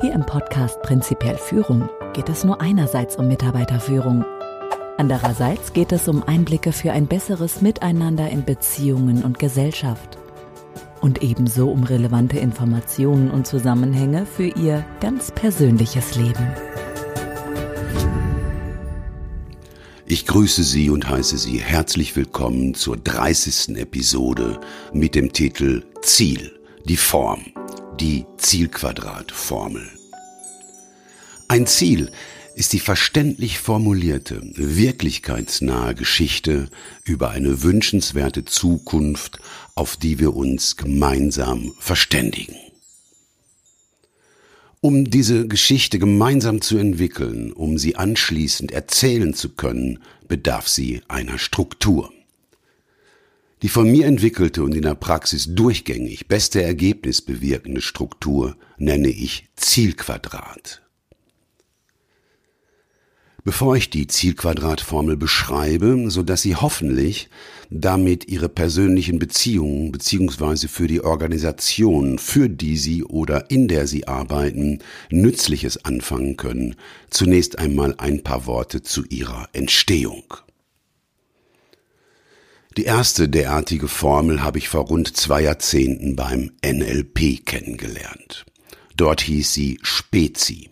Hier im Podcast Prinzipiell Führung geht es nur einerseits um Mitarbeiterführung. Andererseits geht es um Einblicke für ein besseres Miteinander in Beziehungen und Gesellschaft. Und ebenso um relevante Informationen und Zusammenhänge für Ihr ganz persönliches Leben. Ich grüße Sie und heiße Sie herzlich willkommen zur 30. Episode mit dem Titel Ziel, die Form, die Zielquadratformel. Ein Ziel ist die verständlich formulierte, wirklichkeitsnahe Geschichte über eine wünschenswerte Zukunft, auf die wir uns gemeinsam verständigen. Um diese Geschichte gemeinsam zu entwickeln, um sie anschließend erzählen zu können, bedarf sie einer Struktur. Die von mir entwickelte und in der Praxis durchgängig beste Ergebnis bewirkende Struktur nenne ich Zielquadrat. Bevor ich die Zielquadratformel beschreibe, so dass Sie hoffentlich damit Ihre persönlichen Beziehungen beziehungsweise für die Organisation, für die Sie oder in der Sie arbeiten, Nützliches anfangen können, zunächst einmal ein paar Worte zu ihrer Entstehung. Die erste derartige Formel habe ich vor rund zwei Jahrzehnten beim NLP kennengelernt. Dort hieß sie Spezi.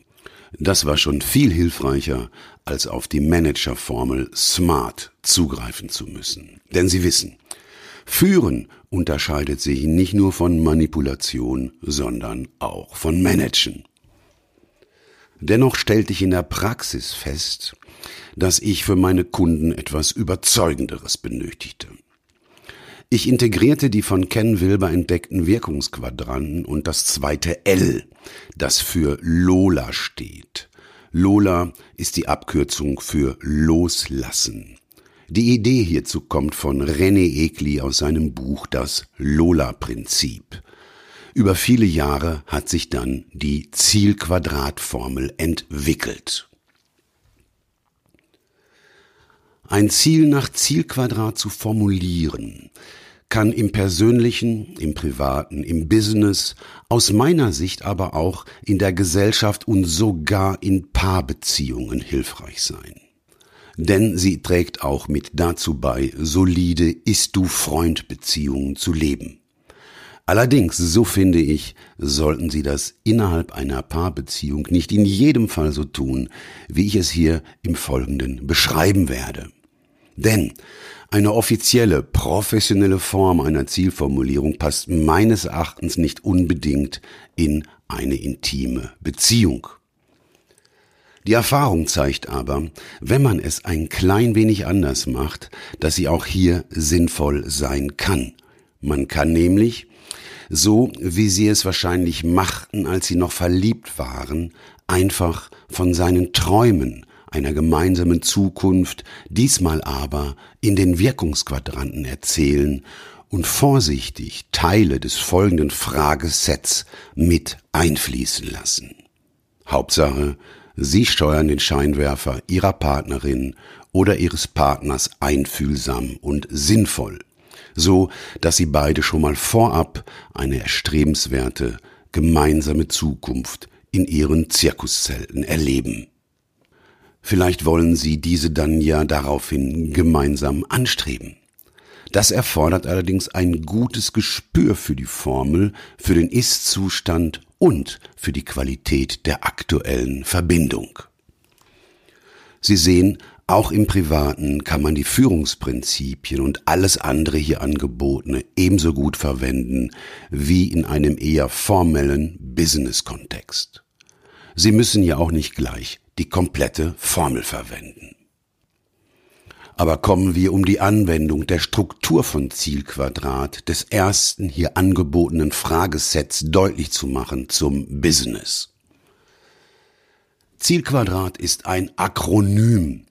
Das war schon viel hilfreicher, als auf die Managerformel SMART zugreifen zu müssen. Denn Sie wissen, Führen unterscheidet sich nicht nur von Manipulation, sondern auch von Managen. Dennoch stellte ich in der Praxis fest, dass ich für meine Kunden etwas Überzeugenderes benötigte. Ich integrierte die von Ken Wilber entdeckten Wirkungsquadranten und das zweite L, das für Lola steht. Lola ist die Abkürzung für Loslassen. Die Idee hierzu kommt von René Egli aus seinem Buch Das Lola-Prinzip. Über viele Jahre hat sich dann die Zielquadratformel entwickelt. Ein Ziel nach Zielquadrat zu formulieren, kann im persönlichen, im privaten, im Business, aus meiner Sicht aber auch in der Gesellschaft und sogar in Paarbeziehungen hilfreich sein. Denn sie trägt auch mit dazu bei, solide Ist-du-Freund-Beziehungen zu leben. Allerdings, so finde ich, sollten Sie das innerhalb einer Paarbeziehung nicht in jedem Fall so tun, wie ich es hier im Folgenden beschreiben werde. Denn eine offizielle, professionelle Form einer Zielformulierung passt meines Erachtens nicht unbedingt in eine intime Beziehung. Die Erfahrung zeigt aber, wenn man es ein klein wenig anders macht, dass sie auch hier sinnvoll sein kann. Man kann nämlich, so wie sie es wahrscheinlich machten, als sie noch verliebt waren, einfach von seinen Träumen, einer gemeinsamen Zukunft, diesmal aber in den Wirkungsquadranten erzählen und vorsichtig Teile des folgenden Fragesets mit einfließen lassen. Hauptsache, Sie steuern den Scheinwerfer Ihrer Partnerin oder Ihres Partners einfühlsam und sinnvoll, so dass Sie beide schon mal vorab eine erstrebenswerte gemeinsame Zukunft in Ihren Zirkuszelten erleben. Vielleicht wollen Sie diese dann ja daraufhin gemeinsam anstreben. Das erfordert allerdings ein gutes Gespür für die Formel, für den Ist-Zustand und für die Qualität der aktuellen Verbindung. Sie sehen, auch im Privaten kann man die Führungsprinzipien und alles andere hier angebotene ebenso gut verwenden wie in einem eher formellen Business-Kontext. Sie müssen ja auch nicht gleich die komplette Formel verwenden. Aber kommen wir um die Anwendung der Struktur von Zielquadrat des ersten hier angebotenen Fragesets deutlich zu machen zum Business. Zielquadrat ist ein Akronym,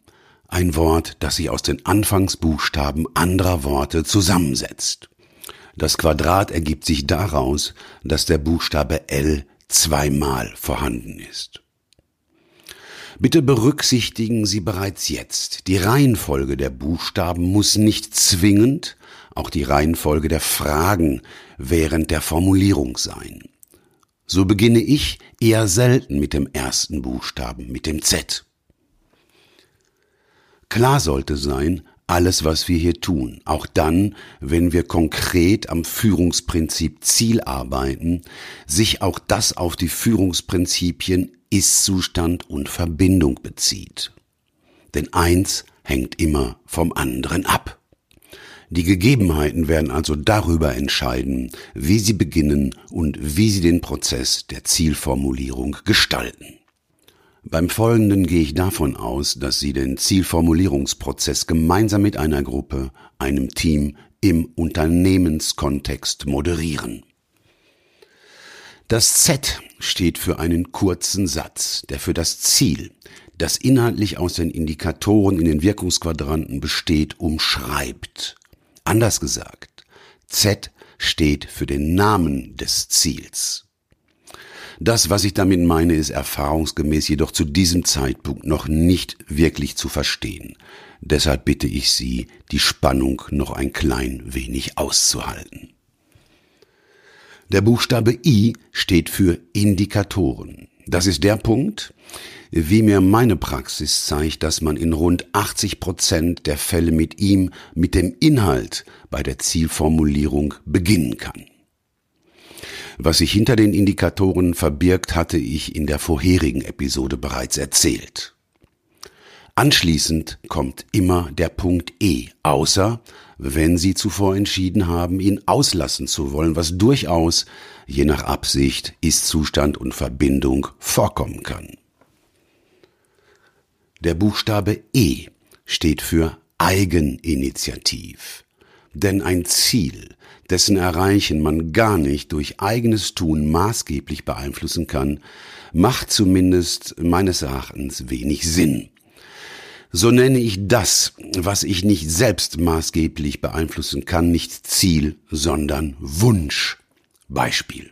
ein Wort, das sich aus den Anfangsbuchstaben anderer Worte zusammensetzt. Das Quadrat ergibt sich daraus, dass der Buchstabe L zweimal vorhanden ist. Bitte berücksichtigen Sie bereits jetzt, die Reihenfolge der Buchstaben muss nicht zwingend auch die Reihenfolge der Fragen während der Formulierung sein. So beginne ich eher selten mit dem ersten Buchstaben, mit dem Z. Klar sollte sein, alles, was wir hier tun, auch dann, wenn wir konkret am Führungsprinzip Ziel arbeiten, sich auch das auf die Führungsprinzipien Ist-Zustand und Verbindung bezieht. Denn eins hängt immer vom anderen ab. Die Gegebenheiten werden also darüber entscheiden, wie sie beginnen und wie sie den Prozess der Zielformulierung gestalten. Beim Folgenden gehe ich davon aus, dass Sie den Zielformulierungsprozess gemeinsam mit einer Gruppe, einem Team im Unternehmenskontext moderieren. Das Z steht für einen kurzen Satz, der für das Ziel, das inhaltlich aus den Indikatoren in den Wirkungsquadranten besteht, umschreibt. Anders gesagt, Z steht für den Namen des Ziels. Das, was ich damit meine, ist erfahrungsgemäß jedoch zu diesem Zeitpunkt noch nicht wirklich zu verstehen. Deshalb bitte ich Sie, die Spannung noch ein klein wenig auszuhalten. Der Buchstabe I steht für Indikatoren. Das ist der Punkt, wie mir meine Praxis zeigt, dass man in rund 80 Prozent der Fälle mit ihm, mit dem Inhalt bei der Zielformulierung beginnen kann. Was sich hinter den Indikatoren verbirgt, hatte ich in der vorherigen Episode bereits erzählt. Anschließend kommt immer der Punkt E, außer wenn Sie zuvor entschieden haben, ihn auslassen zu wollen, was durchaus, je nach Absicht, Ist-Zustand und Verbindung vorkommen kann. Der Buchstabe E steht für Eigeninitiativ. Denn ein Ziel, dessen Erreichen man gar nicht durch eigenes Tun maßgeblich beeinflussen kann, macht zumindest meines Erachtens wenig Sinn. So nenne ich das, was ich nicht selbst maßgeblich beeinflussen kann, nicht Ziel, sondern Wunsch. Beispiel.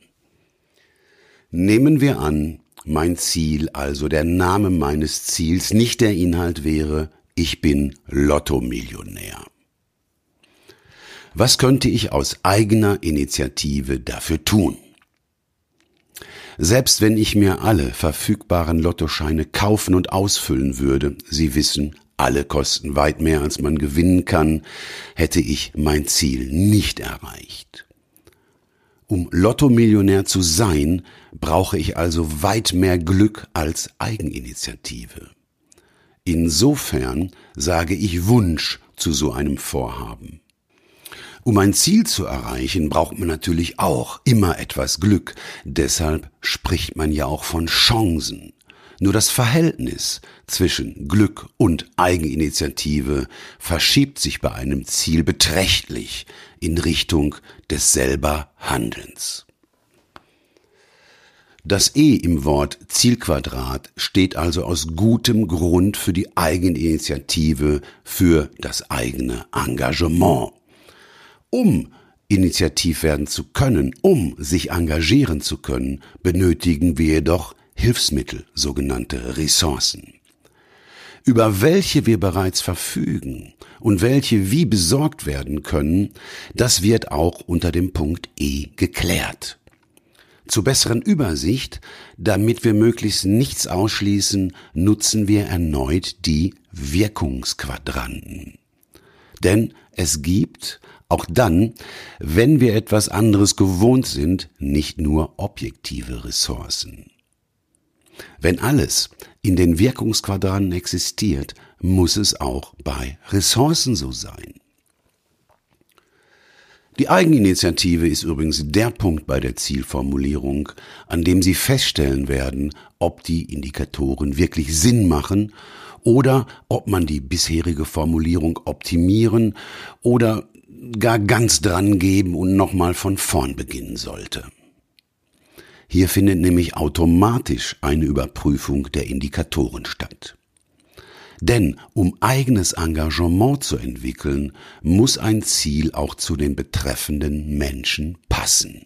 Nehmen wir an, mein Ziel, also der Name meines Ziels, nicht der Inhalt wäre, ich bin Lottomillionär. Was könnte ich aus eigener Initiative dafür tun? Selbst wenn ich mir alle verfügbaren Lottoscheine kaufen und ausfüllen würde, Sie wissen, alle kosten weit mehr, als man gewinnen kann, hätte ich mein Ziel nicht erreicht. Um Lottomillionär zu sein, brauche ich also weit mehr Glück als Eigeninitiative. Insofern sage ich Wunsch zu so einem Vorhaben. Um ein Ziel zu erreichen, braucht man natürlich auch immer etwas Glück. Deshalb spricht man ja auch von Chancen. Nur das Verhältnis zwischen Glück und Eigeninitiative verschiebt sich bei einem Ziel beträchtlich in Richtung des selber Handelns. Das E im Wort Zielquadrat steht also aus gutem Grund für die Eigeninitiative, für das eigene Engagement. Um initiativ werden zu können, um sich engagieren zu können, benötigen wir jedoch Hilfsmittel, sogenannte Ressourcen. Über welche wir bereits verfügen und welche wie besorgt werden können, das wird auch unter dem Punkt E geklärt. Zur besseren Übersicht, damit wir möglichst nichts ausschließen, nutzen wir erneut die Wirkungsquadranten. Denn es gibt auch dann, wenn wir etwas anderes gewohnt sind, nicht nur objektive Ressourcen. Wenn alles in den Wirkungsquadranten existiert, muss es auch bei Ressourcen so sein. Die Eigeninitiative ist übrigens der Punkt bei der Zielformulierung, an dem Sie feststellen werden, ob die Indikatoren wirklich Sinn machen oder ob man die bisherige Formulierung optimieren oder gar ganz dran geben und nochmal von vorn beginnen sollte. Hier findet nämlich automatisch eine Überprüfung der Indikatoren statt. Denn um eigenes Engagement zu entwickeln, muss ein Ziel auch zu den betreffenden Menschen passen.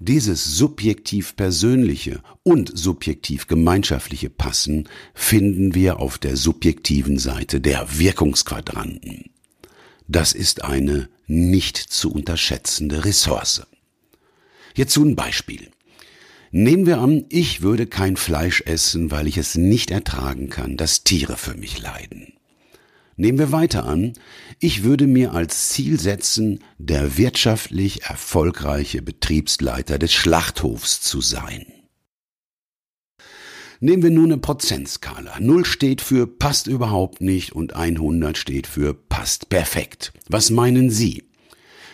Dieses subjektiv persönliche und subjektiv gemeinschaftliche Passen finden wir auf der subjektiven Seite der Wirkungsquadranten. Das ist eine nicht zu unterschätzende Ressource. Hierzu ein Beispiel. Nehmen wir an, ich würde kein Fleisch essen, weil ich es nicht ertragen kann, dass Tiere für mich leiden. Nehmen wir weiter an, ich würde mir als Ziel setzen, der wirtschaftlich erfolgreiche Betriebsleiter des Schlachthofs zu sein. Nehmen wir nun eine Prozentskala. 0 steht für passt überhaupt nicht und 100 steht für passt perfekt. Was meinen Sie?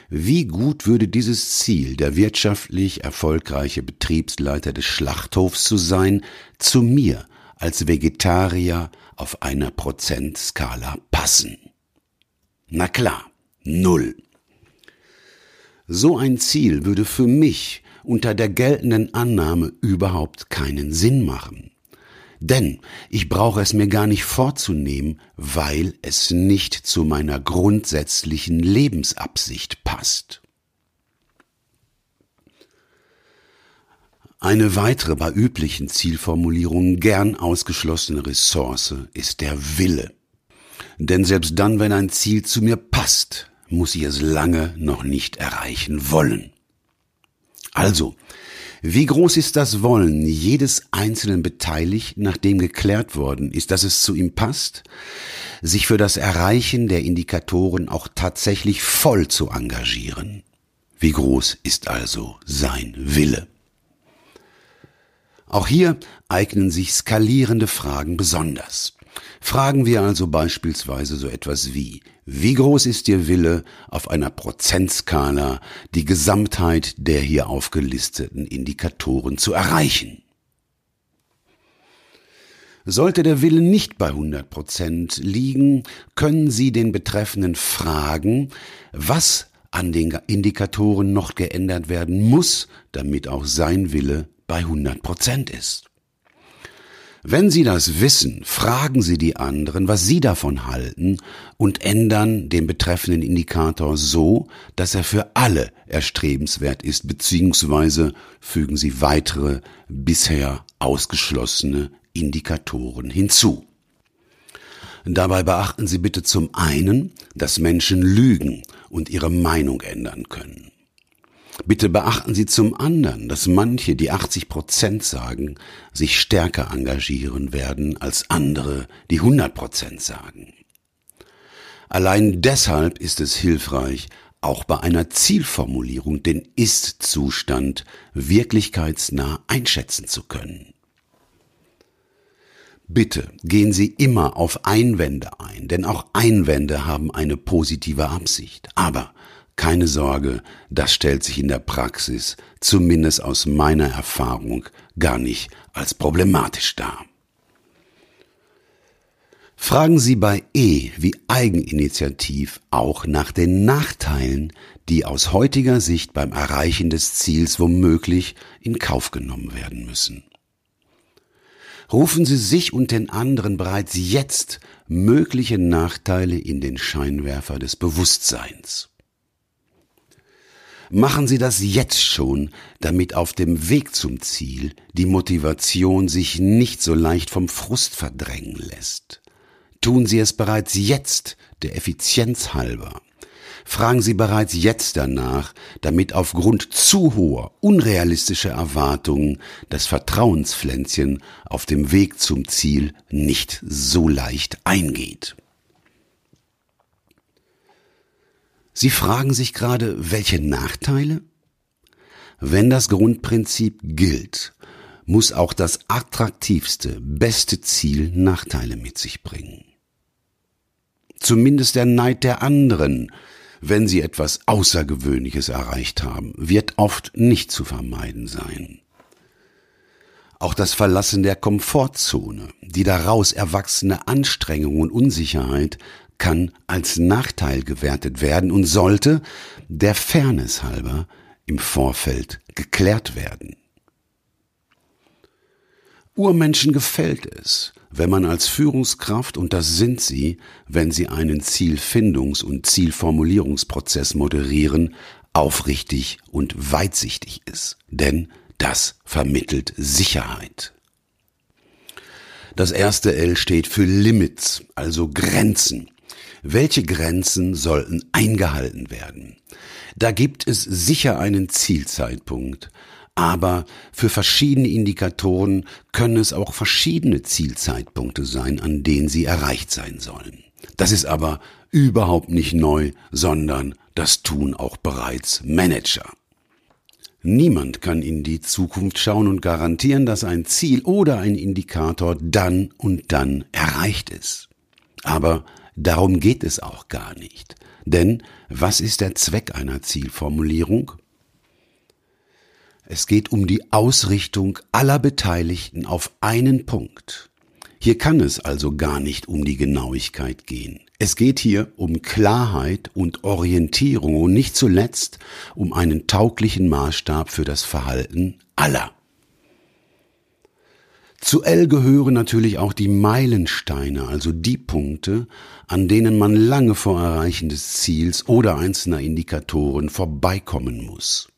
Wie gut würde dieses Ziel, der wirtschaftlich erfolgreiche Betriebsleiter des Schlachthofs zu sein, zu mir als Vegetarier auf einer Prozentskala passen? Na klar, null. So ein Ziel würde für mich unter der geltenden Annahme überhaupt keinen Sinn machen. Denn ich brauche es mir gar nicht vorzunehmen, weil es nicht zu meiner grundsätzlichen Lebensabsicht passt. Eine weitere bei üblichen Zielformulierungen gern ausgeschlossene Ressource ist der Wille. Denn selbst dann, wenn ein Ziel zu mir passt, muss ich es lange noch nicht erreichen wollen. Also, wie groß ist das Wollen jedes einzelnen Beteiligten, nachdem geklärt worden ist, dass es zu ihm passt, sich für das Erreichen der Indikatoren auch tatsächlich voll zu engagieren? Wie groß ist also sein Wille? Auch hier eignen sich skalierende Fragen besonders. Fragen wir also beispielsweise so etwas wie, wie groß ist Ihr Wille, auf einer Prozentskala die Gesamtheit der hier aufgelisteten Indikatoren zu erreichen? Sollte der Wille nicht bei 100 Prozent liegen, können Sie den Betreffenden fragen, was an den Indikatoren noch geändert werden muss, damit auch sein Wille bei 100 Prozent ist. Wenn Sie das wissen, fragen Sie die anderen, was sie davon halten und ändern den betreffenden Indikator so, dass er für alle erstrebenswert ist, beziehungsweise fügen Sie weitere bisher ausgeschlossene Indikatoren hinzu. Dabei beachten Sie bitte zum einen, dass Menschen lügen und ihre Meinung ändern können. Bitte beachten Sie zum anderen, dass manche, die 80 Prozent sagen, sich stärker engagieren werden als andere, die 100 Prozent sagen. Allein deshalb ist es hilfreich, auch bei einer Zielformulierung den Ist-Zustand wirklichkeitsnah einschätzen zu können. Bitte gehen Sie immer auf Einwände ein, denn auch Einwände haben eine positive Absicht. Aber keine Sorge, das stellt sich in der Praxis, zumindest aus meiner Erfahrung, gar nicht als problematisch dar. Fragen Sie bei E wie Eigeninitiativ auch nach den Nachteilen, die aus heutiger Sicht beim Erreichen des Ziels womöglich in Kauf genommen werden müssen. Rufen Sie sich und den anderen bereits jetzt mögliche Nachteile in den Scheinwerfer des Bewusstseins. Machen Sie das jetzt schon, damit auf dem Weg zum Ziel die Motivation sich nicht so leicht vom Frust verdrängen lässt. Tun Sie es bereits jetzt, der Effizienz halber. Fragen Sie bereits jetzt danach, damit aufgrund zu hoher, unrealistischer Erwartungen das Vertrauenspflänzchen auf dem Weg zum Ziel nicht so leicht eingeht. Sie fragen sich gerade, welche Nachteile? Wenn das Grundprinzip gilt, muss auch das attraktivste, beste Ziel Nachteile mit sich bringen. Zumindest der Neid der anderen, wenn sie etwas Außergewöhnliches erreicht haben, wird oft nicht zu vermeiden sein. Auch das Verlassen der Komfortzone, die daraus erwachsene Anstrengung und Unsicherheit kann als Nachteil gewertet werden und sollte der Fairness halber im Vorfeld geklärt werden. Urmenschen gefällt es, wenn man als Führungskraft, und das sind sie, wenn sie einen Zielfindungs- und Zielformulierungsprozess moderieren, aufrichtig und weitsichtig ist. Denn das vermittelt Sicherheit. Das erste L steht für Limits, also Grenzen. Welche Grenzen sollten eingehalten werden? Da gibt es sicher einen Zielzeitpunkt, aber für verschiedene Indikatoren können es auch verschiedene Zielzeitpunkte sein, an denen sie erreicht sein sollen. Das ist aber überhaupt nicht neu, sondern das tun auch bereits Manager. Niemand kann in die Zukunft schauen und garantieren, dass ein Ziel oder ein Indikator dann und dann erreicht ist. Aber darum geht es auch gar nicht. Denn was ist der Zweck einer Zielformulierung? Es geht um die Ausrichtung aller Beteiligten auf einen Punkt. Hier kann es also gar nicht um die Genauigkeit gehen. Es geht hier um Klarheit und Orientierung und nicht zuletzt um einen tauglichen Maßstab für das Verhalten aller. Zu L gehören natürlich auch die Meilensteine, also die Punkte, an denen man lange vor Erreichen des Ziels oder einzelner Indikatoren vorbeikommen muss.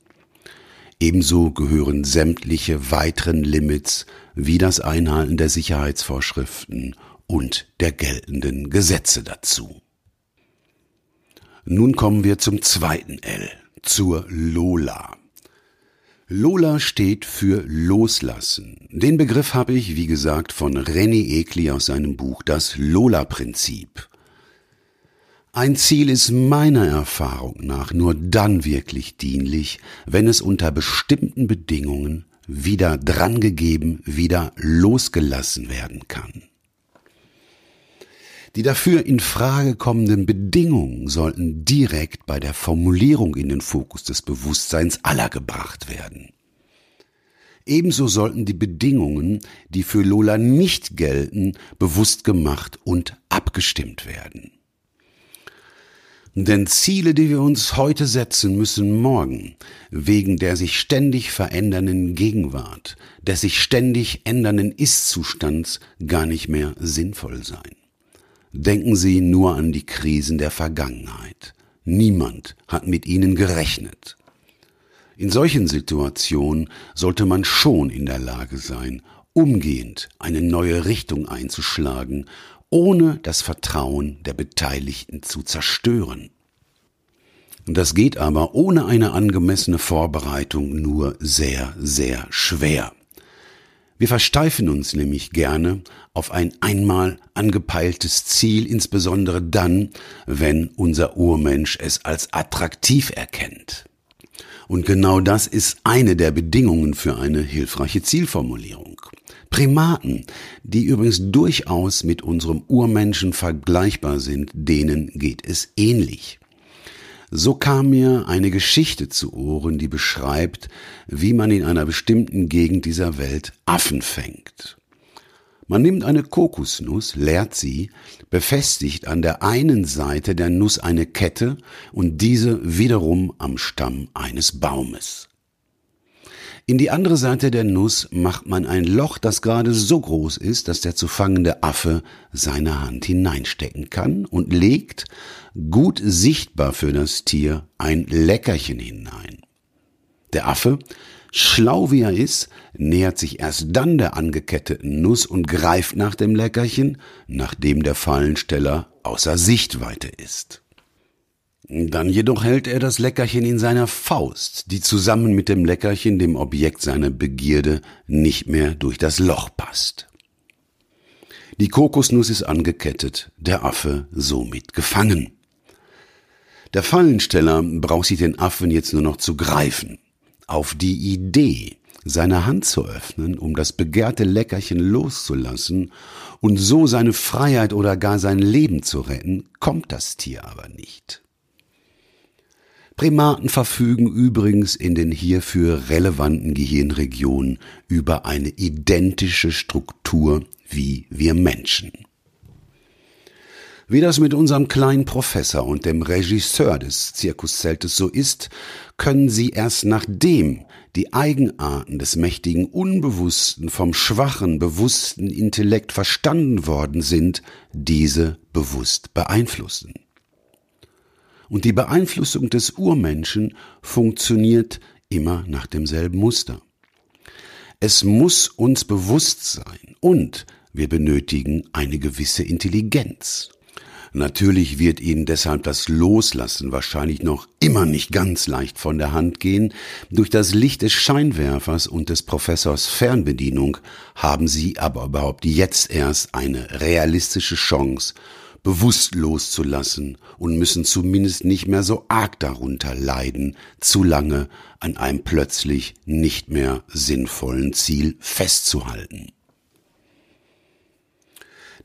Ebenso gehören sämtliche weiteren Limits wie das Einhalten der Sicherheitsvorschriften und der geltenden Gesetze dazu. Nun kommen wir zum zweiten L, zur Lola. Lola steht für Loslassen. Den Begriff habe ich, wie gesagt, von René Ekli aus seinem Buch Das Lola-Prinzip. Ein Ziel ist meiner Erfahrung nach nur dann wirklich dienlich, wenn es unter bestimmten Bedingungen wieder drangegeben, wieder losgelassen werden kann. Die dafür in Frage kommenden Bedingungen sollten direkt bei der Formulierung in den Fokus des Bewusstseins aller gebracht werden. Ebenso sollten die Bedingungen, die für Lola nicht gelten, bewusst gemacht und abgestimmt werden. Denn Ziele, die wir uns heute setzen, müssen morgen wegen der sich ständig verändernden Gegenwart, des sich ständig ändernden Ist-Zustands gar nicht mehr sinnvoll sein. Denken Sie nur an die Krisen der Vergangenheit. Niemand hat mit ihnen gerechnet. In solchen Situationen sollte man schon in der Lage sein, umgehend eine neue Richtung einzuschlagen ohne das Vertrauen der Beteiligten zu zerstören. Das geht aber ohne eine angemessene Vorbereitung nur sehr, sehr schwer. Wir versteifen uns nämlich gerne auf ein einmal angepeiltes Ziel, insbesondere dann, wenn unser Urmensch es als attraktiv erkennt. Und genau das ist eine der Bedingungen für eine hilfreiche Zielformulierung. Primaten, die übrigens durchaus mit unserem Urmenschen vergleichbar sind, denen geht es ähnlich. So kam mir eine Geschichte zu Ohren, die beschreibt, wie man in einer bestimmten Gegend dieser Welt Affen fängt. Man nimmt eine Kokosnuss, leert sie, befestigt an der einen Seite der Nuss eine Kette und diese wiederum am Stamm eines Baumes. In die andere Seite der Nuss macht man ein Loch, das gerade so groß ist, dass der zu fangende Affe seine Hand hineinstecken kann und legt, gut sichtbar für das Tier, ein Leckerchen hinein. Der Affe, schlau wie er ist, nähert sich erst dann der angeketteten Nuss und greift nach dem Leckerchen, nachdem der Fallensteller außer Sichtweite ist. Dann jedoch hält er das Leckerchen in seiner Faust, die zusammen mit dem Leckerchen dem Objekt seiner Begierde nicht mehr durch das Loch passt. Die Kokosnuss ist angekettet, der Affe somit gefangen. Der Fallensteller braucht sich den Affen jetzt nur noch zu greifen. Auf die Idee, seine Hand zu öffnen, um das begehrte Leckerchen loszulassen und so seine Freiheit oder gar sein Leben zu retten, kommt das Tier aber nicht. Primaten verfügen übrigens in den hierfür relevanten Gehirnregionen über eine identische Struktur wie wir Menschen. Wie das mit unserem kleinen Professor und dem Regisseur des Zirkuszeltes so ist, können sie erst nachdem die Eigenarten des mächtigen Unbewussten vom schwachen, bewussten Intellekt verstanden worden sind, diese bewusst beeinflussen. Und die Beeinflussung des Urmenschen funktioniert immer nach demselben Muster. Es muss uns bewusst sein und wir benötigen eine gewisse Intelligenz. Natürlich wird Ihnen deshalb das Loslassen wahrscheinlich noch immer nicht ganz leicht von der Hand gehen. Durch das Licht des Scheinwerfers und des Professors Fernbedienung haben Sie aber überhaupt jetzt erst eine realistische Chance, bewusst loszulassen und müssen zumindest nicht mehr so arg darunter leiden, zu lange an einem plötzlich nicht mehr sinnvollen Ziel festzuhalten.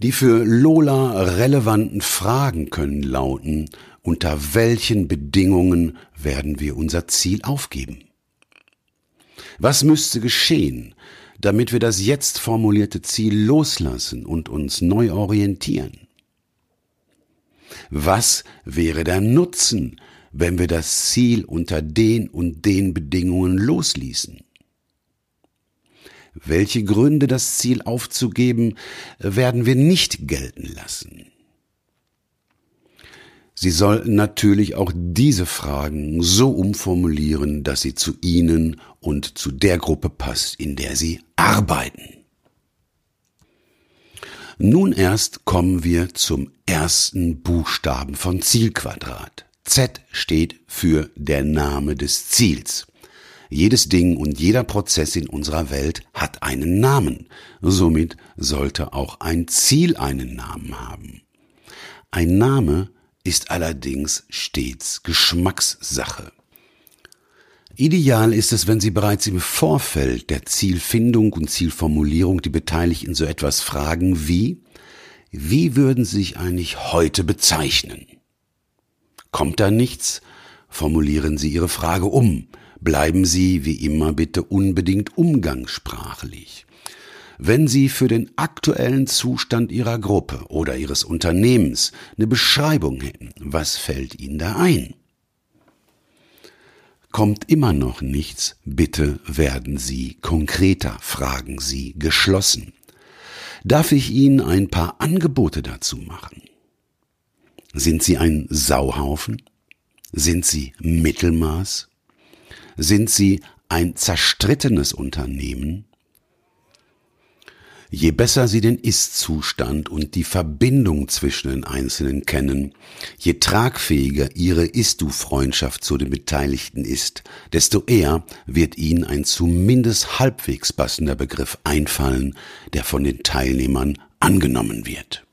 Die für Lola relevanten Fragen können lauten, unter welchen Bedingungen werden wir unser Ziel aufgeben? Was müsste geschehen, damit wir das jetzt formulierte Ziel loslassen und uns neu orientieren? Was wäre der Nutzen, wenn wir das Ziel unter den und den Bedingungen losließen? Welche Gründe, das Ziel aufzugeben, werden wir nicht gelten lassen? Sie sollten natürlich auch diese Fragen so umformulieren, dass sie zu Ihnen und zu der Gruppe passt, in der Sie arbeiten. Nun erst kommen wir zum ersten Buchstaben von Zielquadrat. Z steht für der Name des Ziels. Jedes Ding und jeder Prozess in unserer Welt hat einen Namen. Somit sollte auch ein Ziel einen Namen haben. Ein Name ist allerdings stets Geschmackssache. Ideal ist es, wenn Sie bereits im Vorfeld der Zielfindung und Zielformulierung die Beteiligten so etwas fragen wie, wie würden Sie sich eigentlich heute bezeichnen? Kommt da nichts? Formulieren Sie Ihre Frage um. Bleiben Sie wie immer bitte unbedingt umgangssprachlich. Wenn Sie für den aktuellen Zustand Ihrer Gruppe oder Ihres Unternehmens eine Beschreibung hätten, was fällt Ihnen da ein? Kommt immer noch nichts, bitte werden Sie konkreter, fragen Sie geschlossen. Darf ich Ihnen ein paar Angebote dazu machen? Sind Sie ein Sauhaufen? Sind Sie Mittelmaß? Sind Sie ein zerstrittenes Unternehmen? Je besser Sie den Ist-Zustand und die Verbindung zwischen den Einzelnen kennen, je tragfähiger Ihre Ist-Du-Freundschaft zu den Beteiligten ist, desto eher wird Ihnen ein zumindest halbwegs passender Begriff einfallen, der von den Teilnehmern angenommen wird.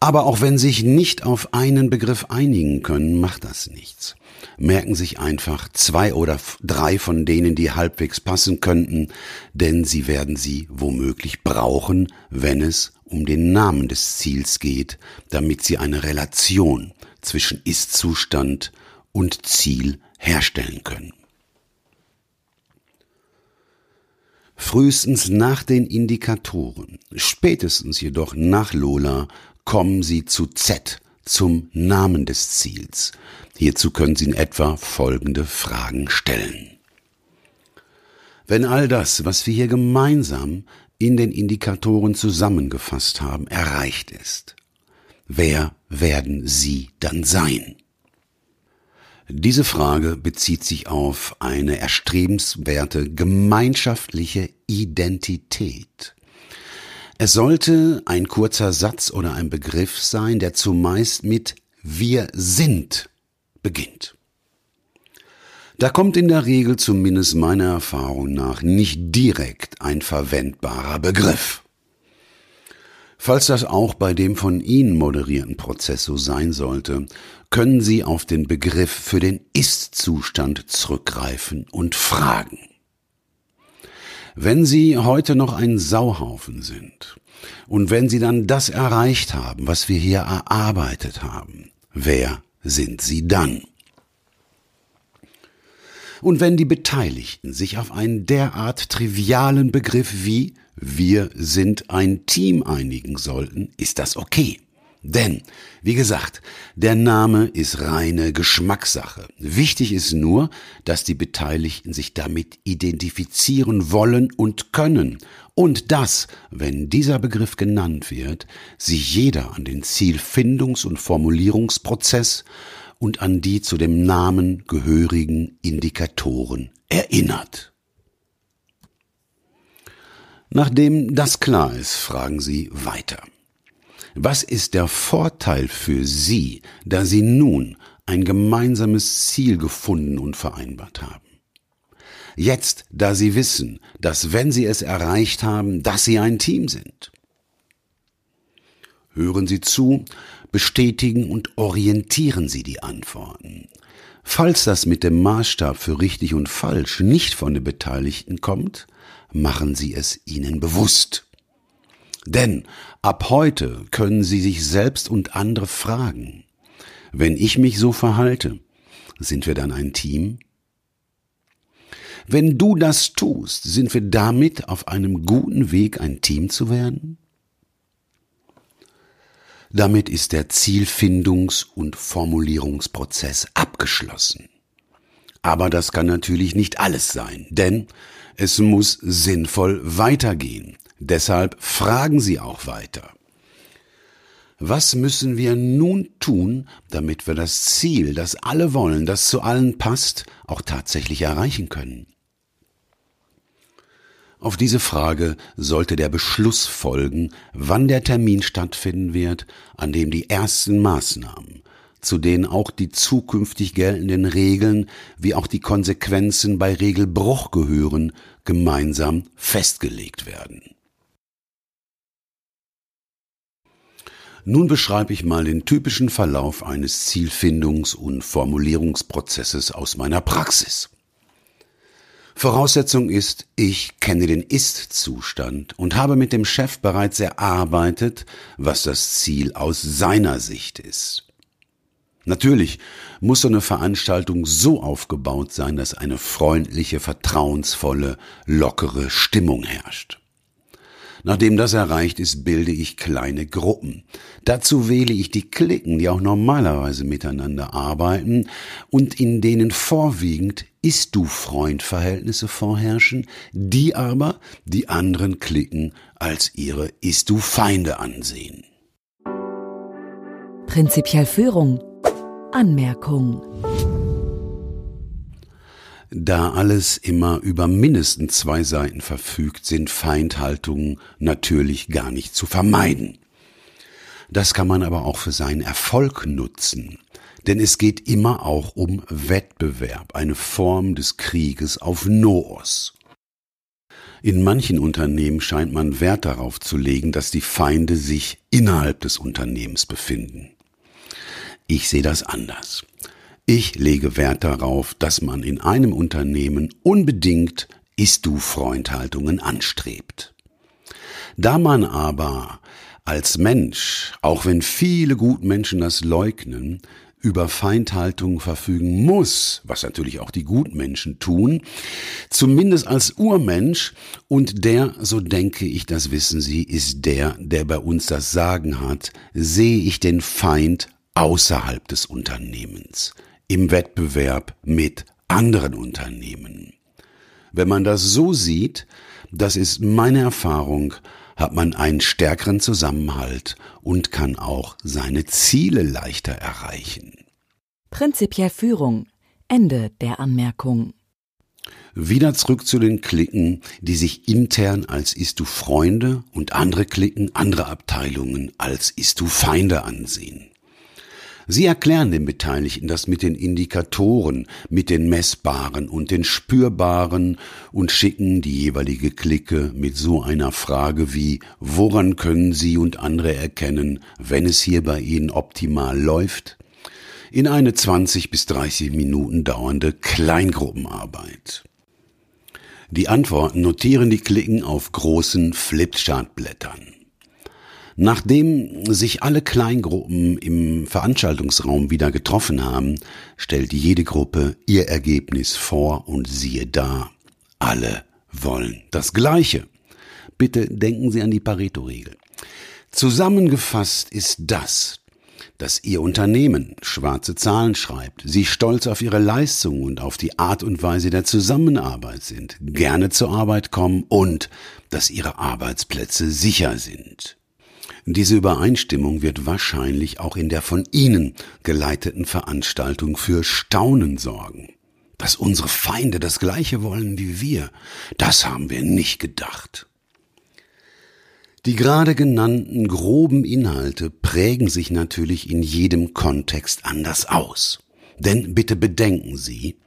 Aber auch wenn sich nicht auf einen Begriff einigen können, macht das nichts merken sich einfach zwei oder drei von denen, die halbwegs passen könnten, denn sie werden sie womöglich brauchen, wenn es um den Namen des Ziels geht, damit sie eine Relation zwischen Ist-Zustand und Ziel herstellen können. Frühestens nach den Indikatoren, spätestens jedoch nach Lola, kommen sie zu Z, zum Namen des Ziels. Hierzu können Sie in etwa folgende Fragen stellen. Wenn all das, was wir hier gemeinsam in den Indikatoren zusammengefasst haben, erreicht ist, wer werden Sie dann sein? Diese Frage bezieht sich auf eine erstrebenswerte gemeinschaftliche Identität. Es sollte ein kurzer Satz oder ein Begriff sein, der zumeist mit wir sind beginnt. Da kommt in der Regel zumindest meiner Erfahrung nach nicht direkt ein verwendbarer Begriff. Falls das auch bei dem von Ihnen moderierten Prozess so sein sollte, können Sie auf den Begriff für den Ist-Zustand zurückgreifen und fragen. Wenn Sie heute noch ein Sauhaufen sind und wenn Sie dann das erreicht haben, was wir hier erarbeitet haben, wer sind Sie dann? Und wenn die Beteiligten sich auf einen derart trivialen Begriff wie wir sind ein Team einigen sollten, ist das okay. Denn, wie gesagt, der Name ist reine Geschmackssache. Wichtig ist nur, dass die Beteiligten sich damit identifizieren wollen und können. Und dass, wenn dieser Begriff genannt wird, sich jeder an den Zielfindungs- und Formulierungsprozess und an die zu dem Namen gehörigen Indikatoren erinnert. Nachdem das klar ist, fragen Sie weiter. Was ist der Vorteil für Sie, da Sie nun ein gemeinsames Ziel gefunden und vereinbart haben? Jetzt, da Sie wissen, dass wenn Sie es erreicht haben, dass Sie ein Team sind. Hören Sie zu, bestätigen und orientieren Sie die Antworten. Falls das mit dem Maßstab für richtig und falsch nicht von den Beteiligten kommt, machen Sie es ihnen bewusst. Denn ab heute können Sie sich selbst und andere fragen, wenn ich mich so verhalte, sind wir dann ein Team? Wenn du das tust, sind wir damit auf einem guten Weg, ein Team zu werden? Damit ist der Zielfindungs- und Formulierungsprozess abgeschlossen. Aber das kann natürlich nicht alles sein, denn es muss sinnvoll weitergehen. Deshalb fragen Sie auch weiter. Was müssen wir nun tun, damit wir das Ziel, das alle wollen, das zu allen passt, auch tatsächlich erreichen können? Auf diese Frage sollte der Beschluss folgen, wann der Termin stattfinden wird, an dem die ersten Maßnahmen, zu denen auch die zukünftig geltenden Regeln wie auch die Konsequenzen bei Regelbruch gehören, gemeinsam festgelegt werden. Nun beschreibe ich mal den typischen Verlauf eines Zielfindungs- und Formulierungsprozesses aus meiner Praxis. Voraussetzung ist, ich kenne den Ist-Zustand und habe mit dem Chef bereits erarbeitet, was das Ziel aus seiner Sicht ist. Natürlich muss so eine Veranstaltung so aufgebaut sein, dass eine freundliche, vertrauensvolle, lockere Stimmung herrscht. Nachdem das erreicht ist, bilde ich kleine Gruppen. Dazu wähle ich die Klicken, die auch normalerweise miteinander arbeiten und in denen vorwiegend Ist-du-Freund-Verhältnisse vorherrschen, die aber die anderen Klicken als ihre Ist-du-Feinde ansehen. Prinzipiell Führung. Anmerkung. Da alles immer über mindestens zwei Seiten verfügt, sind Feindhaltungen natürlich gar nicht zu vermeiden. Das kann man aber auch für seinen Erfolg nutzen. Denn es geht immer auch um Wettbewerb, eine Form des Krieges auf Noos. In manchen Unternehmen scheint man Wert darauf zu legen, dass die Feinde sich innerhalb des Unternehmens befinden. Ich sehe das anders. Ich lege Wert darauf, dass man in einem Unternehmen unbedingt Ist-du-Freundhaltungen anstrebt. Da man aber als Mensch, auch wenn viele Gutmenschen das leugnen, über Feindhaltung verfügen muss, was natürlich auch die Gutmenschen tun, zumindest als Urmensch, und der, so denke ich, das wissen Sie, ist der, der bei uns das Sagen hat, sehe ich den Feind außerhalb des Unternehmens im Wettbewerb mit anderen Unternehmen. Wenn man das so sieht, das ist meine Erfahrung, hat man einen stärkeren Zusammenhalt und kann auch seine Ziele leichter erreichen. Prinzipiell Führung. Ende der Anmerkung. Wieder zurück zu den Klicken, die sich intern als Ist du Freunde und andere Klicken, andere Abteilungen als Ist du Feinde ansehen. Sie erklären den Beteiligten das mit den Indikatoren, mit den messbaren und den spürbaren und schicken die jeweilige Clique mit so einer Frage wie Woran können Sie und andere erkennen, wenn es hier bei Ihnen optimal läuft? in eine 20 bis 30 Minuten dauernde Kleingruppenarbeit. Die Antworten notieren die Klicken auf großen Flipchartblättern. Nachdem sich alle Kleingruppen im Veranstaltungsraum wieder getroffen haben, stellt jede Gruppe ihr Ergebnis vor und siehe da, alle wollen das Gleiche. Bitte denken Sie an die Pareto-Regel. Zusammengefasst ist das, dass Ihr Unternehmen schwarze Zahlen schreibt, Sie stolz auf Ihre Leistung und auf die Art und Weise der Zusammenarbeit sind, gerne zur Arbeit kommen und dass Ihre Arbeitsplätze sicher sind. Diese Übereinstimmung wird wahrscheinlich auch in der von Ihnen geleiteten Veranstaltung für Staunen sorgen. Dass unsere Feinde das Gleiche wollen wie wir, das haben wir nicht gedacht. Die gerade genannten groben Inhalte prägen sich natürlich in jedem Kontext anders aus. Denn bitte bedenken Sie,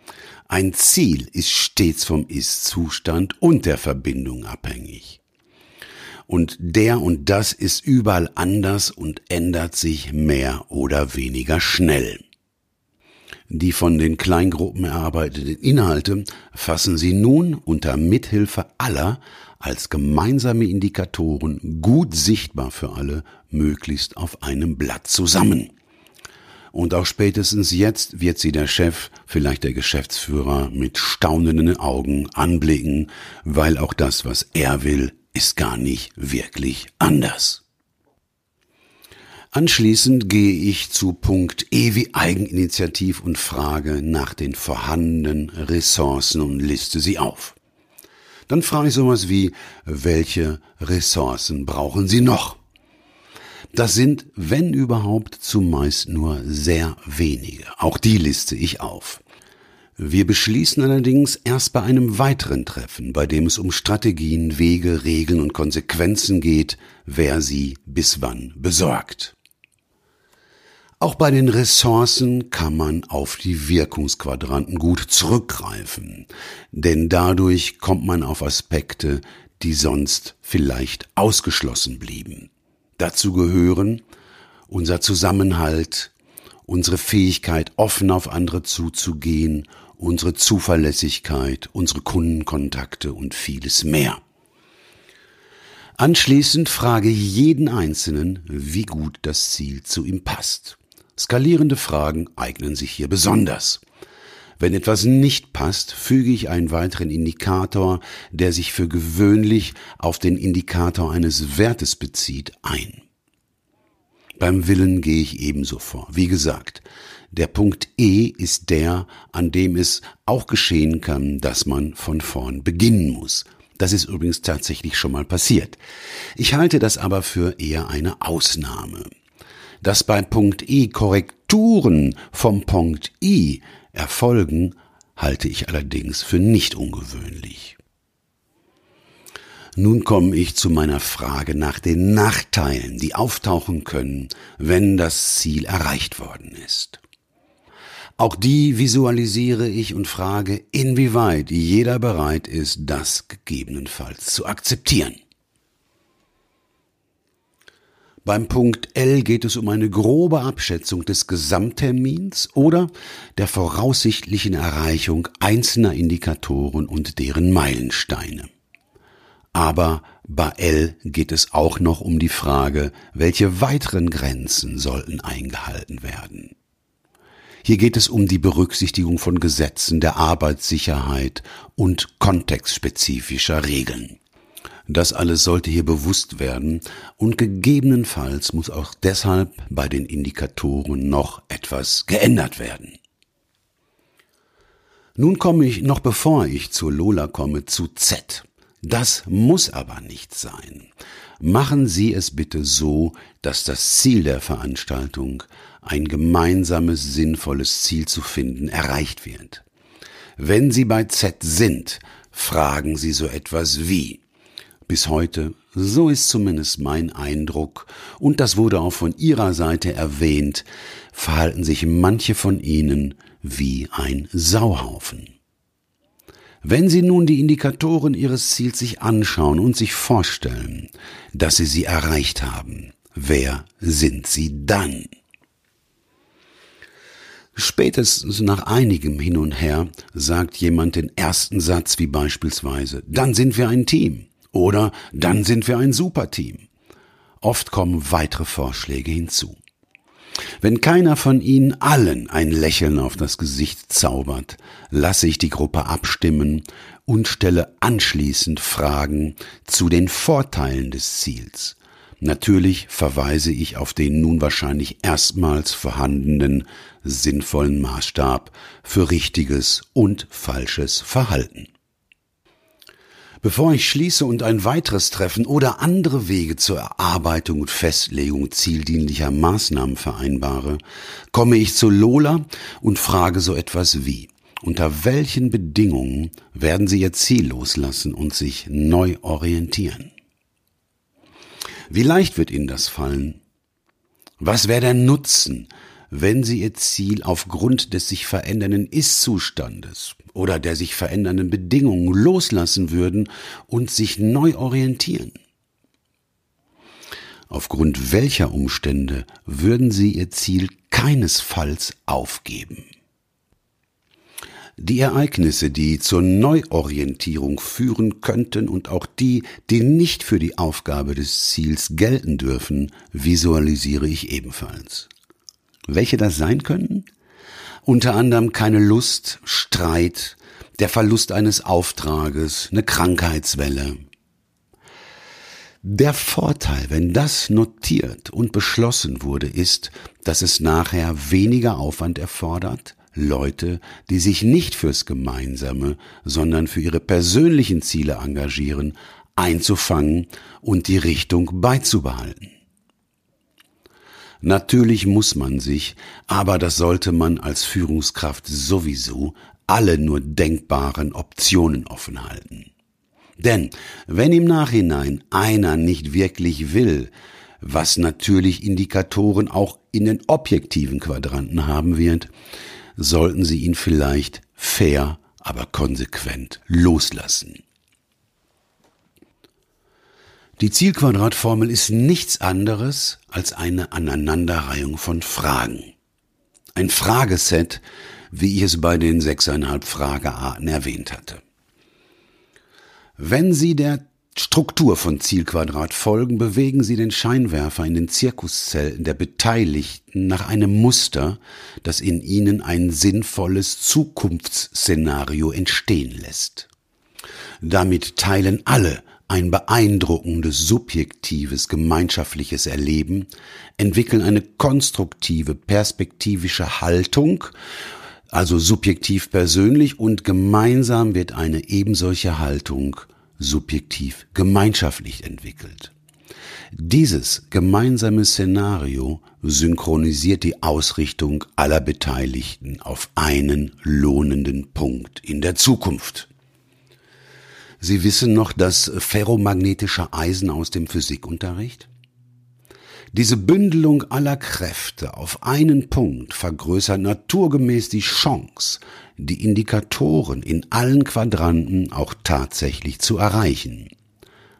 ein Ziel ist stets vom Ist-Zustand und der Verbindung abhängig. Und der und das ist überall anders und ändert sich mehr oder weniger schnell. Die von den Kleingruppen erarbeiteten Inhalte fassen Sie nun unter Mithilfe aller als gemeinsame Indikatoren gut sichtbar für alle möglichst auf einem Blatt zusammen. Und auch spätestens jetzt wird sie der Chef, vielleicht der Geschäftsführer, mit staunenden Augen anblicken, weil auch das, was er will, ist gar nicht wirklich anders. Anschließend gehe ich zu Punkt E wie Eigeninitiativ und frage nach den vorhandenen Ressourcen und liste sie auf. Dann frage ich sowas wie, welche Ressourcen brauchen Sie noch? Das sind, wenn überhaupt, zumeist nur sehr wenige. Auch die liste ich auf. Wir beschließen allerdings erst bei einem weiteren Treffen, bei dem es um Strategien, Wege, Regeln und Konsequenzen geht, wer sie bis wann besorgt. Auch bei den Ressourcen kann man auf die Wirkungsquadranten gut zurückgreifen, denn dadurch kommt man auf Aspekte, die sonst vielleicht ausgeschlossen blieben. Dazu gehören unser Zusammenhalt, unsere Fähigkeit, offen auf andere zuzugehen, unsere Zuverlässigkeit, unsere Kundenkontakte und vieles mehr. Anschließend frage jeden Einzelnen, wie gut das Ziel zu ihm passt. Skalierende Fragen eignen sich hier besonders. Wenn etwas nicht passt, füge ich einen weiteren Indikator, der sich für gewöhnlich auf den Indikator eines Wertes bezieht, ein. Beim Willen gehe ich ebenso vor. Wie gesagt, der Punkt E ist der, an dem es auch geschehen kann, dass man von vorn beginnen muss. Das ist übrigens tatsächlich schon mal passiert. Ich halte das aber für eher eine Ausnahme dass beim Punkt I Korrekturen vom Punkt I erfolgen, halte ich allerdings für nicht ungewöhnlich. Nun komme ich zu meiner Frage nach den Nachteilen, die auftauchen können, wenn das Ziel erreicht worden ist. Auch die visualisiere ich und frage, inwieweit jeder bereit ist, das gegebenenfalls zu akzeptieren. Beim Punkt L geht es um eine grobe Abschätzung des Gesamttermins oder der voraussichtlichen Erreichung einzelner Indikatoren und deren Meilensteine. Aber bei L geht es auch noch um die Frage, welche weiteren Grenzen sollten eingehalten werden. Hier geht es um die Berücksichtigung von Gesetzen der Arbeitssicherheit und kontextspezifischer Regeln. Das alles sollte hier bewusst werden und gegebenenfalls muss auch deshalb bei den Indikatoren noch etwas geändert werden. Nun komme ich, noch bevor ich zur Lola komme, zu Z. Das muss aber nicht sein. Machen Sie es bitte so, dass das Ziel der Veranstaltung, ein gemeinsames, sinnvolles Ziel zu finden, erreicht wird. Wenn Sie bei Z sind, fragen Sie so etwas wie, bis heute, so ist zumindest mein Eindruck, und das wurde auch von Ihrer Seite erwähnt, verhalten sich manche von Ihnen wie ein Sauhaufen. Wenn Sie nun die Indikatoren Ihres Ziels sich anschauen und sich vorstellen, dass Sie sie erreicht haben, wer sind Sie dann? Spätestens nach einigem Hin und Her sagt jemand den ersten Satz wie beispielsweise, dann sind wir ein Team. Oder dann sind wir ein Superteam. Oft kommen weitere Vorschläge hinzu. Wenn keiner von Ihnen allen ein Lächeln auf das Gesicht zaubert, lasse ich die Gruppe abstimmen und stelle anschließend Fragen zu den Vorteilen des Ziels. Natürlich verweise ich auf den nun wahrscheinlich erstmals vorhandenen sinnvollen Maßstab für richtiges und falsches Verhalten. Bevor ich schließe und ein weiteres Treffen oder andere Wege zur Erarbeitung und Festlegung zieldienlicher Maßnahmen vereinbare, komme ich zu Lola und frage so etwas wie, unter welchen Bedingungen werden Sie Ihr Ziel loslassen und sich neu orientieren? Wie leicht wird Ihnen das fallen? Was wäre der Nutzen, wenn Sie Ihr Ziel aufgrund des sich verändernden Ist-Zustandes oder der sich verändernden Bedingungen loslassen würden und sich neu orientieren? Aufgrund welcher Umstände würden Sie Ihr Ziel keinesfalls aufgeben? Die Ereignisse, die zur Neuorientierung führen könnten und auch die, die nicht für die Aufgabe des Ziels gelten dürfen, visualisiere ich ebenfalls. Welche das sein könnten? Unter anderem keine Lust, Streit, der Verlust eines Auftrages, eine Krankheitswelle. Der Vorteil, wenn das notiert und beschlossen wurde, ist, dass es nachher weniger Aufwand erfordert, Leute, die sich nicht fürs Gemeinsame, sondern für ihre persönlichen Ziele engagieren, einzufangen und die Richtung beizubehalten. Natürlich muss man sich, aber das sollte man als Führungskraft sowieso, alle nur denkbaren Optionen offen halten. Denn wenn im Nachhinein einer nicht wirklich will, was natürlich Indikatoren auch in den objektiven Quadranten haben wird, sollten Sie ihn vielleicht fair, aber konsequent loslassen. Die Zielquadratformel ist nichts anderes als eine Aneinanderreihung von Fragen. Ein Frageset, wie ich es bei den sechseinhalb Fragearten erwähnt hatte. Wenn Sie der Struktur von Zielquadrat folgen, bewegen Sie den Scheinwerfer in den Zirkuszellen der Beteiligten nach einem Muster, das in ihnen ein sinnvolles Zukunftsszenario entstehen lässt. Damit teilen alle ein beeindruckendes subjektives gemeinschaftliches Erleben, entwickeln eine konstruktive perspektivische Haltung, also subjektiv persönlich und gemeinsam wird eine ebensolche Haltung subjektiv gemeinschaftlich entwickelt. Dieses gemeinsame Szenario synchronisiert die Ausrichtung aller Beteiligten auf einen lohnenden Punkt in der Zukunft. Sie wissen noch das ferromagnetische Eisen aus dem Physikunterricht? Diese Bündelung aller Kräfte auf einen Punkt vergrößert naturgemäß die Chance, die Indikatoren in allen Quadranten auch tatsächlich zu erreichen.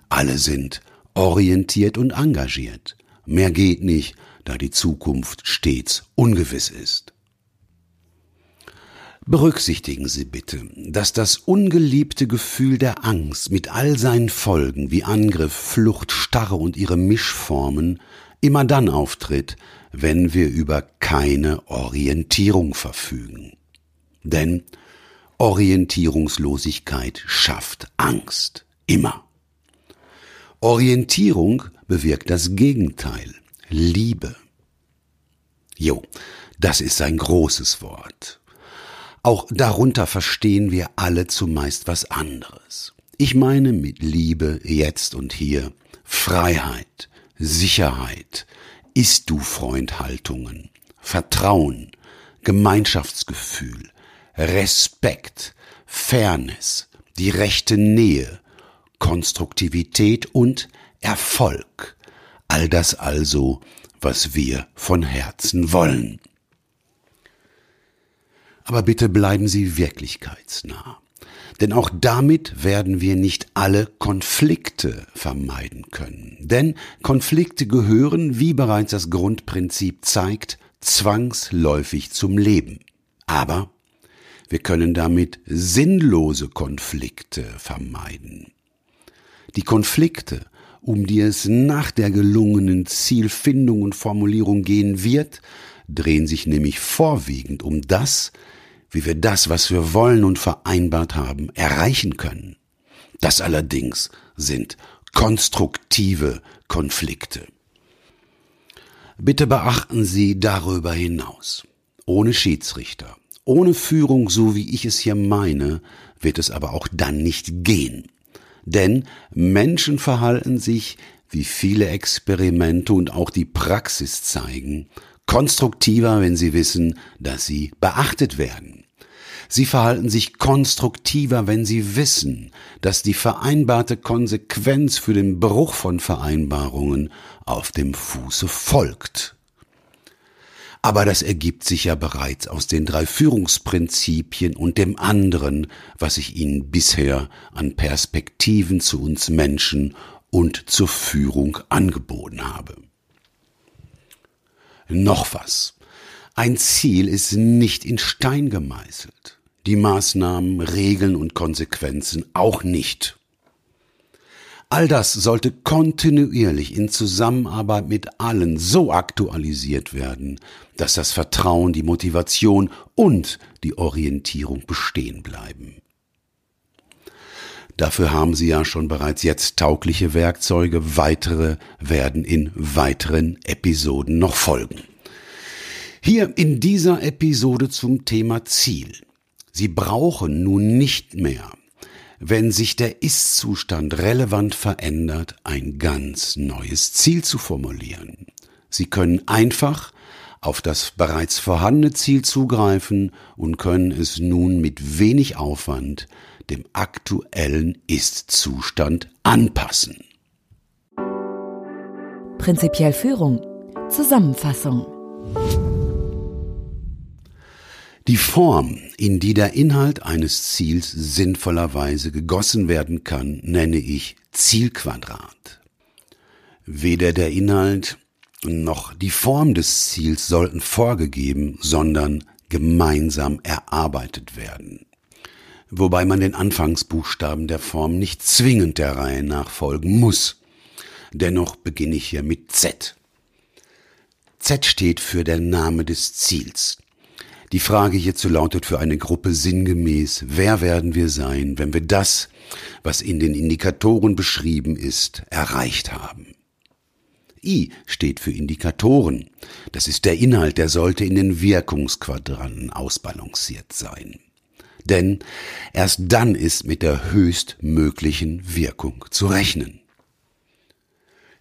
Alle sind orientiert und engagiert. Mehr geht nicht, da die Zukunft stets ungewiss ist. Berücksichtigen Sie bitte, dass das ungeliebte Gefühl der Angst mit all seinen Folgen wie Angriff, Flucht, Starre und ihre Mischformen immer dann auftritt, wenn wir über keine Orientierung verfügen. Denn Orientierungslosigkeit schafft Angst. Immer. Orientierung bewirkt das Gegenteil. Liebe. Jo, das ist ein großes Wort. Auch darunter verstehen wir alle zumeist was anderes. Ich meine mit Liebe jetzt und hier Freiheit, Sicherheit, Ist-du-Freund-Haltungen, Vertrauen, Gemeinschaftsgefühl, Respekt, Fairness, die rechte Nähe, Konstruktivität und Erfolg. All das also, was wir von Herzen wollen. Aber bitte bleiben Sie wirklichkeitsnah. Denn auch damit werden wir nicht alle Konflikte vermeiden können. Denn Konflikte gehören, wie bereits das Grundprinzip zeigt, zwangsläufig zum Leben. Aber wir können damit sinnlose Konflikte vermeiden. Die Konflikte, um die es nach der gelungenen Zielfindung und Formulierung gehen wird, drehen sich nämlich vorwiegend um das, wie wir das, was wir wollen und vereinbart haben, erreichen können. Das allerdings sind konstruktive Konflikte. Bitte beachten Sie darüber hinaus. Ohne Schiedsrichter, ohne Führung, so wie ich es hier meine, wird es aber auch dann nicht gehen. Denn Menschen verhalten sich, wie viele Experimente und auch die Praxis zeigen, konstruktiver, wenn sie wissen, dass sie beachtet werden. Sie verhalten sich konstruktiver, wenn sie wissen, dass die vereinbarte Konsequenz für den Bruch von Vereinbarungen auf dem Fuße folgt. Aber das ergibt sich ja bereits aus den drei Führungsprinzipien und dem anderen, was ich Ihnen bisher an Perspektiven zu uns Menschen und zur Führung angeboten habe. Noch was. Ein Ziel ist nicht in Stein gemeißelt. Die Maßnahmen, Regeln und Konsequenzen auch nicht. All das sollte kontinuierlich in Zusammenarbeit mit allen so aktualisiert werden, dass das Vertrauen, die Motivation und die Orientierung bestehen bleiben. Dafür haben Sie ja schon bereits jetzt taugliche Werkzeuge, weitere werden in weiteren Episoden noch folgen. Hier in dieser Episode zum Thema Ziel. Sie brauchen nun nicht mehr wenn sich der Ist-Zustand relevant verändert, ein ganz neues Ziel zu formulieren. Sie können einfach auf das bereits vorhandene Ziel zugreifen und können es nun mit wenig Aufwand dem aktuellen Ist-Zustand anpassen. Prinzipiell Führung. Zusammenfassung. Die Form, in die der Inhalt eines Ziels sinnvollerweise gegossen werden kann, nenne ich Zielquadrat. Weder der Inhalt noch die Form des Ziels sollten vorgegeben, sondern gemeinsam erarbeitet werden. Wobei man den Anfangsbuchstaben der Form nicht zwingend der Reihe nach folgen muss. Dennoch beginne ich hier mit Z. Z steht für der Name des Ziels. Die Frage hierzu lautet für eine Gruppe sinngemäß, wer werden wir sein, wenn wir das, was in den Indikatoren beschrieben ist, erreicht haben? I steht für Indikatoren. Das ist der Inhalt, der sollte in den Wirkungsquadranten ausbalanciert sein. Denn erst dann ist mit der höchstmöglichen Wirkung zu rechnen.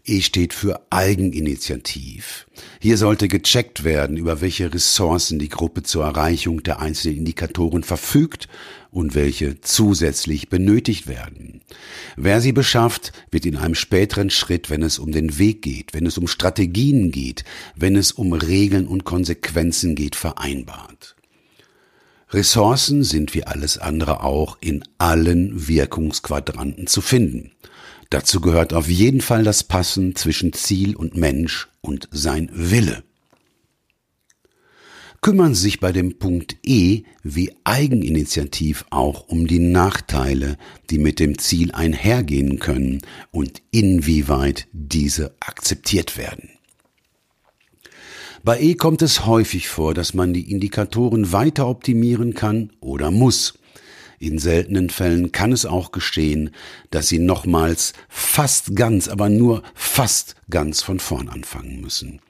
E steht für Eigeninitiativ. Hier sollte gecheckt werden, über welche Ressourcen die Gruppe zur Erreichung der einzelnen Indikatoren verfügt und welche zusätzlich benötigt werden. Wer sie beschafft, wird in einem späteren Schritt, wenn es um den Weg geht, wenn es um Strategien geht, wenn es um Regeln und Konsequenzen geht, vereinbart. Ressourcen sind wie alles andere auch in allen Wirkungsquadranten zu finden. Dazu gehört auf jeden Fall das Passen zwischen Ziel und Mensch und sein Wille. Kümmern Sie sich bei dem Punkt E wie Eigeninitiativ auch um die Nachteile, die mit dem Ziel einhergehen können und inwieweit diese akzeptiert werden. Bei E kommt es häufig vor, dass man die Indikatoren weiter optimieren kann oder muss. In seltenen Fällen kann es auch geschehen, dass sie nochmals fast ganz, aber nur fast ganz von vorn anfangen müssen.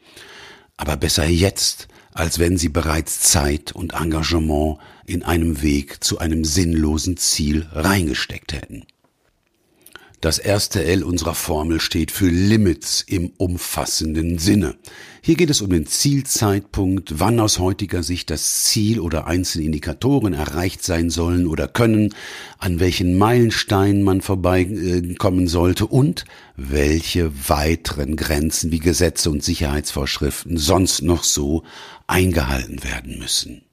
Aber besser jetzt, als wenn sie bereits Zeit und Engagement in einem Weg zu einem sinnlosen Ziel reingesteckt hätten. Das erste L unserer Formel steht für Limits im umfassenden Sinne. Hier geht es um den Zielzeitpunkt, wann aus heutiger Sicht das Ziel oder einzelne Indikatoren erreicht sein sollen oder können, an welchen Meilensteinen man vorbeikommen sollte und welche weiteren Grenzen wie Gesetze und Sicherheitsvorschriften sonst noch so eingehalten werden müssen.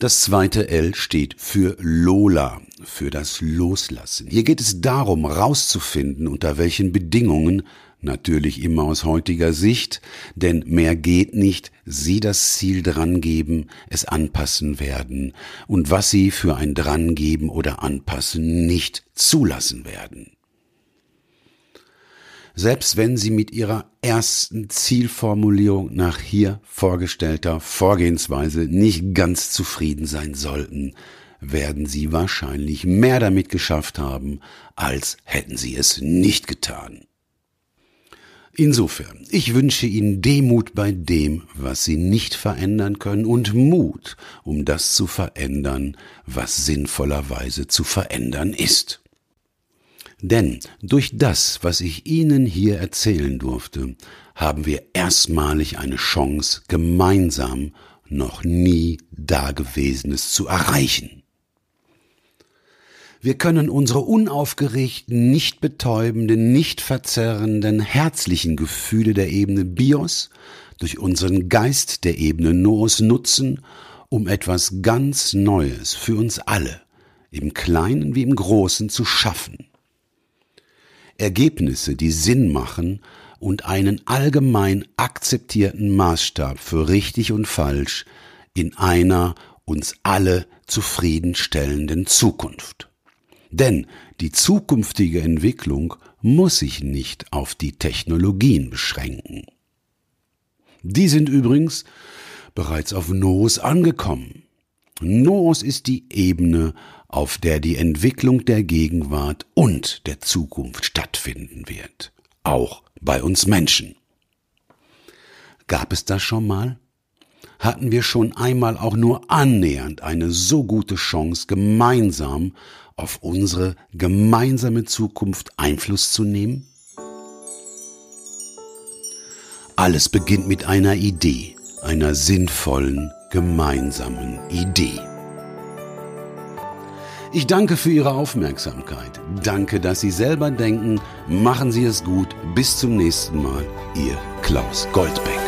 Das zweite L steht für Lola, für das Loslassen. Hier geht es darum, rauszufinden, unter welchen Bedingungen, natürlich immer aus heutiger Sicht, denn mehr geht nicht, Sie das Ziel drangeben, es anpassen werden und was Sie für ein Drangeben oder Anpassen nicht zulassen werden. Selbst wenn Sie mit Ihrer ersten Zielformulierung nach hier vorgestellter Vorgehensweise nicht ganz zufrieden sein sollten, werden Sie wahrscheinlich mehr damit geschafft haben, als hätten Sie es nicht getan. Insofern, ich wünsche Ihnen Demut bei dem, was Sie nicht verändern können und Mut, um das zu verändern, was sinnvollerweise zu verändern ist. Denn durch das, was ich Ihnen hier erzählen durfte, haben wir erstmalig eine Chance, gemeinsam noch nie Dagewesenes zu erreichen. Wir können unsere unaufgeregten, nicht betäubenden, nicht verzerrenden, herzlichen Gefühle der Ebene Bios durch unseren Geist der Ebene Noos nutzen, um etwas ganz Neues für uns alle, im Kleinen wie im Großen, zu schaffen. Ergebnisse, die Sinn machen und einen allgemein akzeptierten Maßstab für richtig und falsch in einer uns alle zufriedenstellenden Zukunft. Denn die zukünftige Entwicklung muss sich nicht auf die Technologien beschränken. Die sind übrigens bereits auf Noos angekommen. Noos ist die Ebene, auf der die Entwicklung der Gegenwart und der Zukunft stattfinden wird. Auch bei uns Menschen. Gab es das schon mal? Hatten wir schon einmal auch nur annähernd eine so gute Chance, gemeinsam auf unsere gemeinsame Zukunft Einfluss zu nehmen? Alles beginnt mit einer Idee, einer sinnvollen, gemeinsamen Idee. Ich danke für Ihre Aufmerksamkeit. Danke, dass Sie selber denken. Machen Sie es gut. Bis zum nächsten Mal. Ihr Klaus Goldbeck.